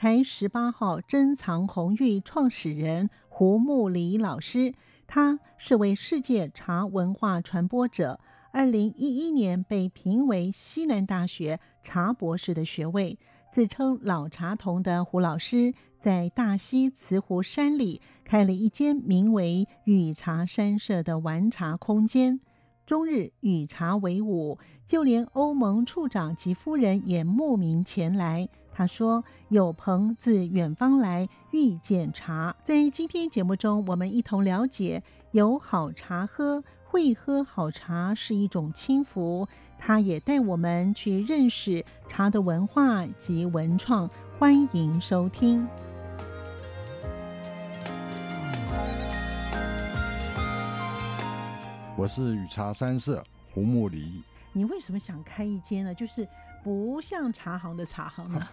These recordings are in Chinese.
台十八号珍藏红玉创始人胡木里老师，他是位世界茶文化传播者。二零一一年被评为西南大学茶博士的学位。自称老茶童的胡老师，在大溪慈湖山里开了一间名为“与茶山社”的玩茶空间。终日与茶为伍，就连欧盟处长及夫人也慕名前来。他说：“有朋自远方来，遇见茶。”在今天节目中，我们一同了解有好茶喝，会喝好茶是一种轻福。他也带我们去认识茶的文化及文创。欢迎收听。我是与茶三社胡慕里。你为什么想开一间呢？就是不像茶行的茶行呢？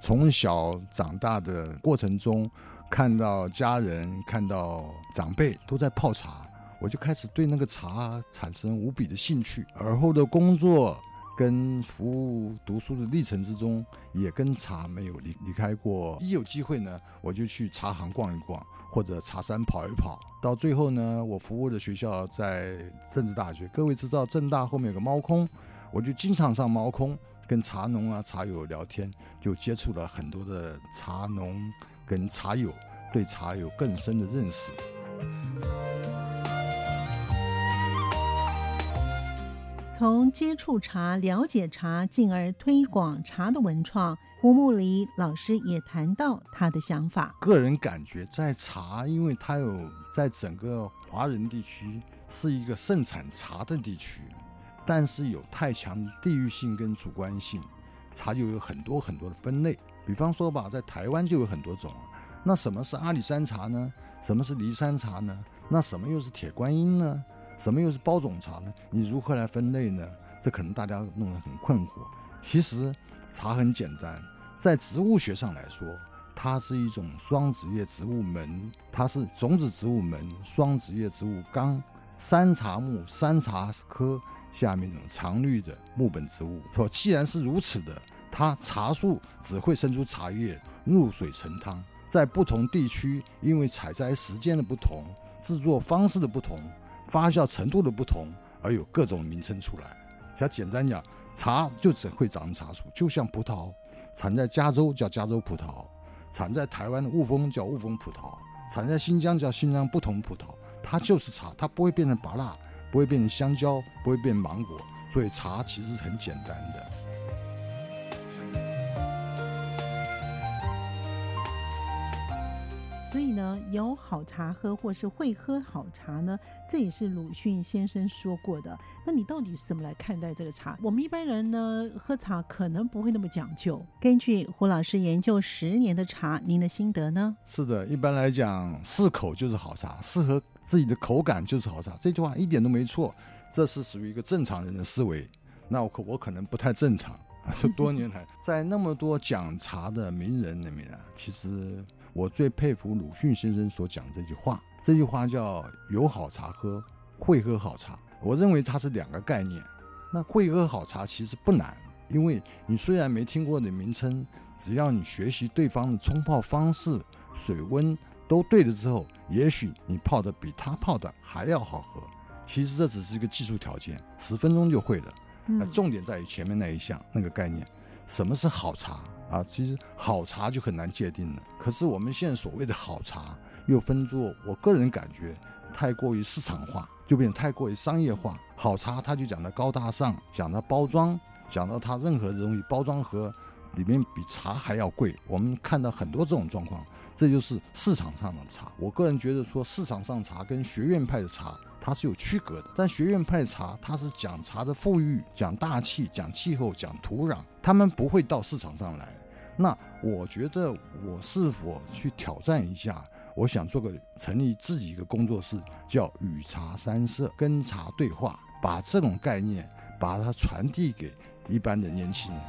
从小长大的过程中，看到家人、看到长辈都在泡茶，我就开始对那个茶产生无比的兴趣。而后的工作。跟服务读书的历程之中，也跟茶没有离离开过。一有机会呢，我就去茶行逛一逛，或者茶山跑一跑。到最后呢，我服务的学校在政治大学。各位知道政大后面有个猫空，我就经常上猫空，跟茶农啊、茶友聊天，就接触了很多的茶农跟茶友，对茶有更深的认识。从接触茶、了解茶，进而推广茶的文创，胡木里老师也谈到他的想法。个人感觉，在茶，因为它有在整个华人地区是一个盛产茶的地区，但是有太强地域性跟主观性，茶就有很多很多的分类。比方说吧，在台湾就有很多种。那什么是阿里山茶呢？什么是骊山茶呢？那什么又是铁观音呢？什么又是包种茶呢？你如何来分类呢？这可能大家弄得很困惑。其实茶很简单，在植物学上来说，它是一种双子叶植物门，它是种子植物门双子叶植物纲山茶目山茶科下面这种常绿的木本植物。说既然是如此的，它茶树只会生出茶叶，入水成汤。在不同地区，因为采摘时间的不同，制作方式的不同。发酵程度的不同，而有各种名称出来。像简单讲，茶就只会长茶树，就像葡萄，产在加州叫加州葡萄，产在台湾的雾峰叫雾峰葡萄，产在新疆叫新疆不同葡萄。它就是茶，它不会变成芭乐，不会变成香蕉，不会变芒果。所以茶其实很简单的。所以呢，有好茶喝，或是会喝好茶呢，这也是鲁迅先生说过的。那你到底是怎么来看待这个茶？我们一般人呢，喝茶可能不会那么讲究。根据胡老师研究十年的茶，您的心得呢？是的，一般来讲，适口就是好茶，适合自己的口感就是好茶。这句话一点都没错，这是属于一个正常人的思维。那我可我可能不太正常。这多年来，在那么多讲茶的名人里面啊，其实我最佩服鲁迅先生所讲这句话。这句话叫“有好茶喝，会喝好茶”。我认为它是两个概念。那会喝好茶其实不难，因为你虽然没听过的名称，只要你学习对方的冲泡方式、水温都对了之后，也许你泡的比他泡的还要好喝。其实这只是一个技术条件，十分钟就会了。那重点在于前面那一项那个概念，什么是好茶啊？其实好茶就很难界定了。可是我们现在所谓的好茶，又分作，我个人感觉太过于市场化，就变太过于商业化。好茶它就讲的高大上，讲的包装，讲到它任何的东西包装盒里面比茶还要贵。我们看到很多这种状况，这就是市场上的茶。我个人觉得说，市场上茶跟学院派的茶。它是有区隔的，但学院派茶它是讲茶的富裕，讲大气，讲气候，讲土壤，他们不会到市场上来。那我觉得我是否去挑战一下，我想做个成立自己一个工作室，叫与茶三色，跟茶对话，把这种概念把它传递给一般的年轻人。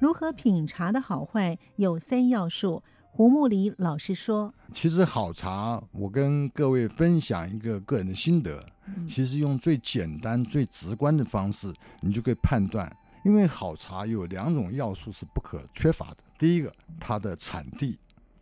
如何品茶的好坏有三要素。胡木里老师说：“其实好茶，我跟各位分享一个个人的心得。其实用最简单、最直观的方式，你就可以判断。因为好茶有两种要素是不可缺乏的。第一个，它的产地，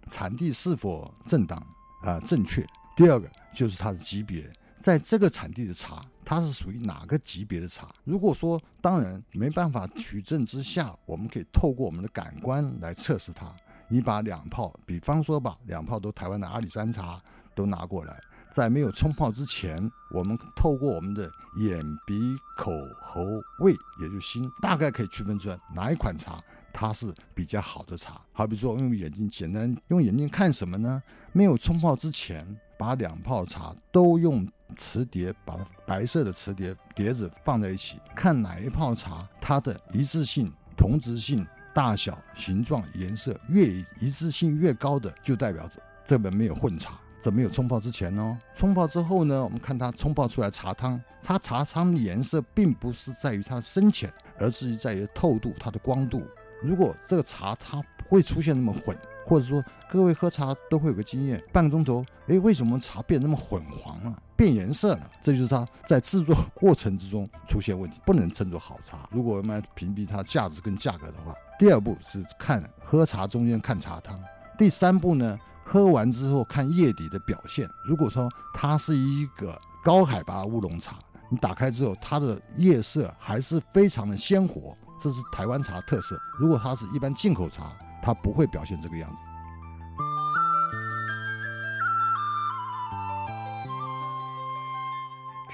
产地是否正当啊、呃、正确；第二个，就是它的级别，在这个产地的茶，它是属于哪个级别的茶？如果说当然没办法取证之下，我们可以透过我们的感官来测试它。”你把两泡，比方说吧，两泡都台湾的阿里山茶都拿过来，在没有冲泡之前，我们透过我们的眼、鼻、口、喉、胃，也就是心，大概可以区分出来哪一款茶它是比较好的茶。好比说，用眼睛简单用眼睛看什么呢？没有冲泡之前，把两泡茶都用瓷碟，把白色的瓷碟碟子放在一起，看哪一泡茶它的一致性、同质性。大小、形状、颜色越一致性越高的，就代表着这本没有混茶，这没有冲泡之前哦。冲泡之后呢，我们看它冲泡出来茶汤，它茶汤的颜色并不是在于它的深浅，而是在于透度、它的光度。如果这个茶它不会出现那么混，或者说各位喝茶都会有个经验，半个钟头，诶，为什么茶变那么混黄了？变颜色了，这就是它在制作过程之中出现问题，不能称作好茶。如果我们屏蔽它价值跟价格的话，第二步是看喝茶中间看茶汤，第三步呢，喝完之后看叶底的表现。如果说它是一个高海拔乌龙茶，你打开之后它的叶色还是非常的鲜活，这是台湾茶特色。如果它是一般进口茶，它不会表现这个样子。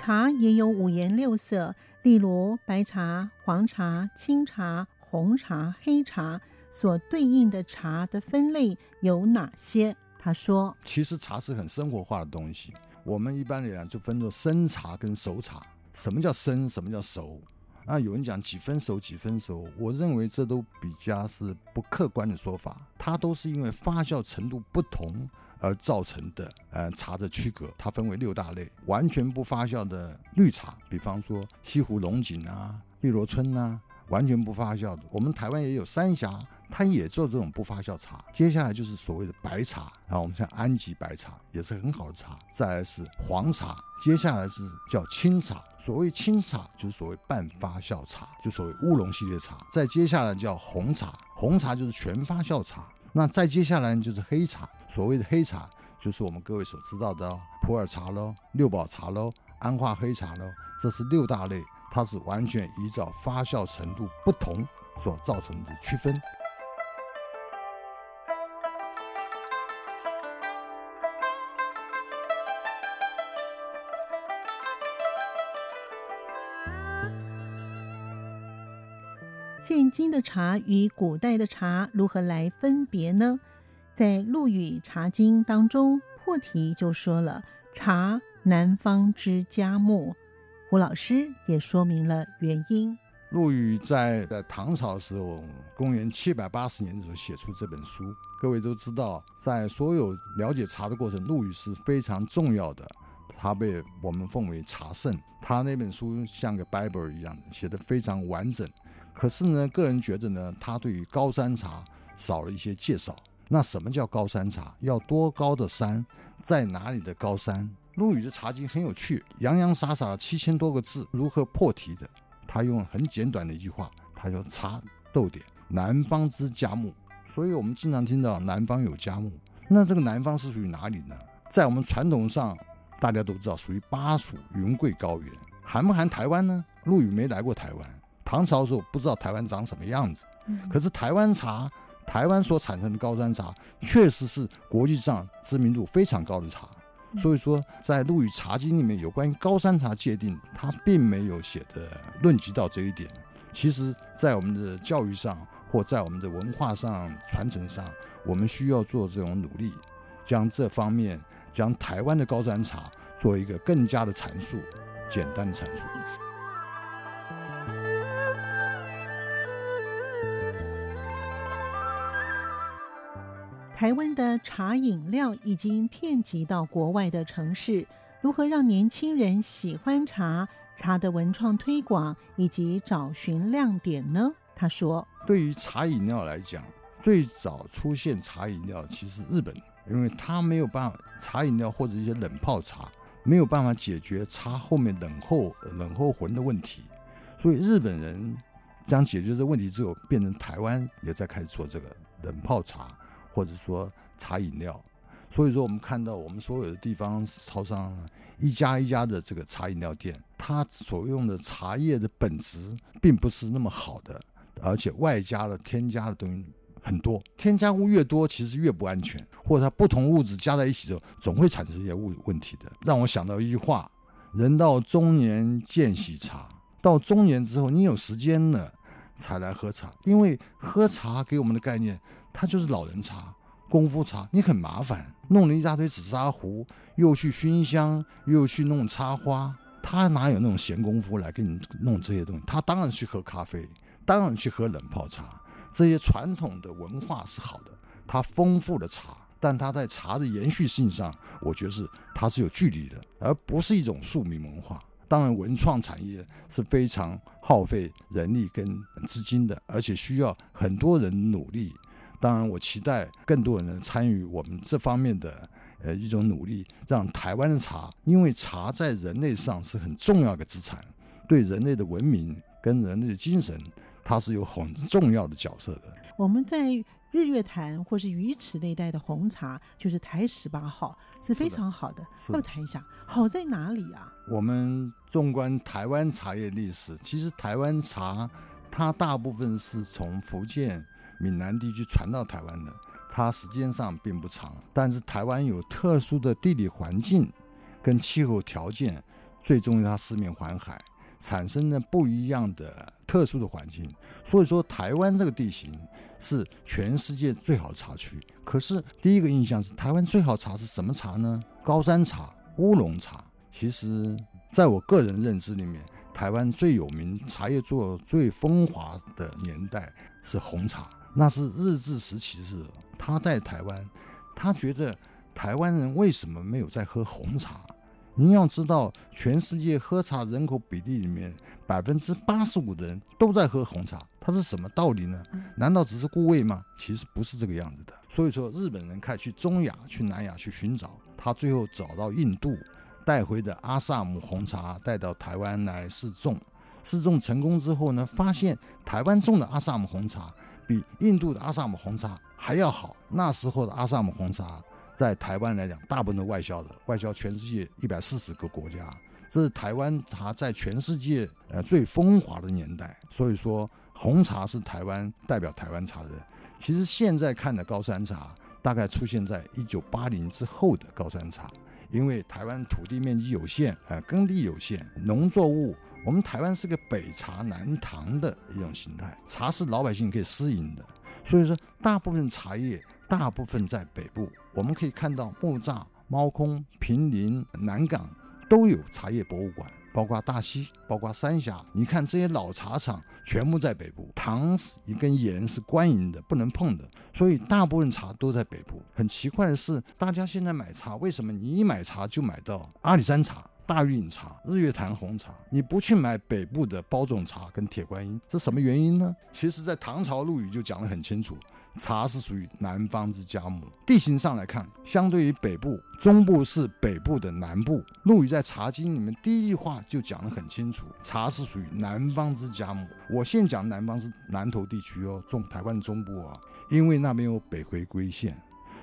茶也有五颜六色，例如白茶、黄茶、青茶、红茶、黑茶，所对应的茶的分类有哪些？他说：“其实茶是很生活化的东西，我们一般来讲就分作生茶跟熟茶。什么叫生？什么叫熟？啊，有人讲几分熟几分熟，我认为这都比较是不客观的说法，它都是因为发酵程度不同。”而造成的呃茶的区隔，它分为六大类。完全不发酵的绿茶，比方说西湖龙井啊、碧螺春啊，完全不发酵的。我们台湾也有三峡，它也做这种不发酵茶。接下来就是所谓的白茶，然后我们像安吉白茶也是很好的茶。再来是黄茶，接下来是叫青茶。所谓青茶就是所谓半发酵茶，就所谓乌龙系列茶。再接下来叫红茶，红茶就是全发酵茶。那再接下来就是黑茶，所谓的黑茶就是我们各位所知道的普洱茶喽、六堡茶喽、安化黑茶喽，这是六大类，它是完全依照发酵程度不同所造成的区分。现今的茶与古代的茶如何来分别呢？在《陆羽茶经》当中，破题就说了“茶，南方之佳木”。胡老师也说明了原因。陆羽在在唐朝时候，公元七百八十年的时候写出这本书。各位都知道，在所有了解茶的过程，陆羽是非常重要的。他被我们奉为茶圣，他那本书像个 Bible 一样，写得非常完整。可是呢，个人觉得呢，他对于高山茶少了一些介绍。那什么叫高山茶？要多高的山？在哪里的高山？陆羽的茶经很有趣，洋洋洒洒七千多个字，如何破题的？他用很简短的一句话，他说：“茶豆点，南方之佳木。”所以我们经常听到南方有佳木，那这个南方是属于哪里呢？在我们传统上，大家都知道属于巴蜀云贵高原，含不含台湾呢？陆羽没来过台湾。唐朝的时候不知道台湾长什么样子，可是台湾茶，台湾所产生的高山茶，确实是国际上知名度非常高的茶。所以说，在陆羽茶经里面有关于高山茶界定，它并没有写的论及到这一点。其实，在我们的教育上或在我们的文化上传承上，我们需要做这种努力，将这方面将台湾的高山茶做一个更加的阐述。简单的阐述。台湾的茶饮料已经遍及到国外的城市，如何让年轻人喜欢茶？茶的文创推广以及找寻亮点呢？他说：“对于茶饮料来讲，最早出现茶饮料其实日本，因为他没有办法，茶饮料或者一些冷泡茶没有办法解决茶后面冷后冷后浑的问题，所以日本人将解决这个问题之后，变成台湾也在开始做这个冷泡茶。”或者说茶饮料，所以说我们看到我们所有的地方超商一家一家的这个茶饮料店，它所用的茶叶的本质并不是那么好的，而且外加了添加的东西很多，添加物越多，其实越不安全，或者它不同物质加在一起之后，总会产生一些物问题的。让我想到一句话：人到中年见喜茶，到中年之后，你有时间了才来喝茶，因为喝茶给我们的概念。它就是老人茶、功夫茶，你很麻烦，弄了一大堆紫砂壶，又去熏香，又去弄插花，他哪有那种闲工夫来给你弄这些东西？他当然去喝咖啡，当然去喝冷泡茶。这些传统的文化是好的，它丰富的茶，但它在茶的延续性上，我觉得是它是有距离的，而不是一种庶民文化。当然，文创产业是非常耗费人力跟资金的，而且需要很多人努力。当然，我期待更多人能参与我们这方面的呃一种努力，让台湾的茶，因为茶在人类上是很重要的资产，对人类的文明跟人类的精神，它是有很重要的角色的。我们在日月潭或是鱼池那一带的红茶，就是台十八号，是非常好的。要谈一下，好在哪里啊？我们纵观台湾茶叶历史，其实台湾茶它大部分是从福建。闽南地区传到台湾的，它时间上并不长，但是台湾有特殊的地理环境跟气候条件，最重要它四面环海，产生了不一样的特殊的环境。所以说，台湾这个地形是全世界最好茶区。可是第一个印象是，台湾最好茶是什么茶呢？高山茶、乌龙茶。其实，在我个人认知里面，台湾最有名茶叶做最风华的年代是红茶。那是日治时期的事，他在台湾，他觉得台湾人为什么没有在喝红茶？您要知道，全世界喝茶人口比例里面，百分之八十五的人都在喝红茶，它是什么道理呢？难道只是顾胃吗？其实不是这个样子的。所以说，日本人开始去中亚、去南亚去寻找，他最后找到印度带回的阿萨姆红茶，带到台湾来试种，试种成功之后呢，发现台湾种的阿萨姆红茶。比印度的阿萨姆红茶还要好。那时候的阿萨姆红茶在台湾来讲，大部分都外销的，外销全世界一百四十个国家。这是台湾茶在全世界呃最风华的年代。所以说，红茶是台湾代表台湾茶的。其实现在看的高山茶，大概出现在一九八零之后的高山茶，因为台湾土地面积有限，呃，耕地有限，农作物。我们台湾是个北茶南糖的一种形态，茶是老百姓可以私饮的，所以说大部分茶叶大部分在北部。我们可以看到木栅、猫空、平林、南港都有茶叶博物馆，包括大溪、包括三峡。你看这些老茶厂全部在北部，糖是一根盐是官营的，不能碰的，所以大部分茶都在北部。很奇怪的是，大家现在买茶，为什么你一买茶就买到阿里山茶？大禹岭茶、日月潭红茶，你不去买北部的包种茶跟铁观音，是什么原因呢？其实，在唐朝陆羽就讲得很清楚，茶是属于南方之佳木。地形上来看，相对于北部，中部是北部的南部。陆羽在《茶经》里面第一句话就讲得很清楚，茶是属于南方之佳木。我现讲南方是南投地区哦，中台湾的中部啊，因为那边有北回归线。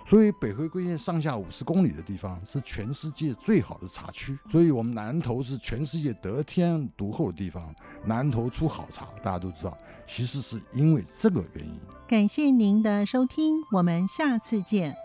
所以北回归线上下五十公里的地方是全世界最好的茶区，所以我们南投是全世界得天独厚的地方。南投出好茶，大家都知道，其实是因为这个原因。感谢您的收听，我们下次见。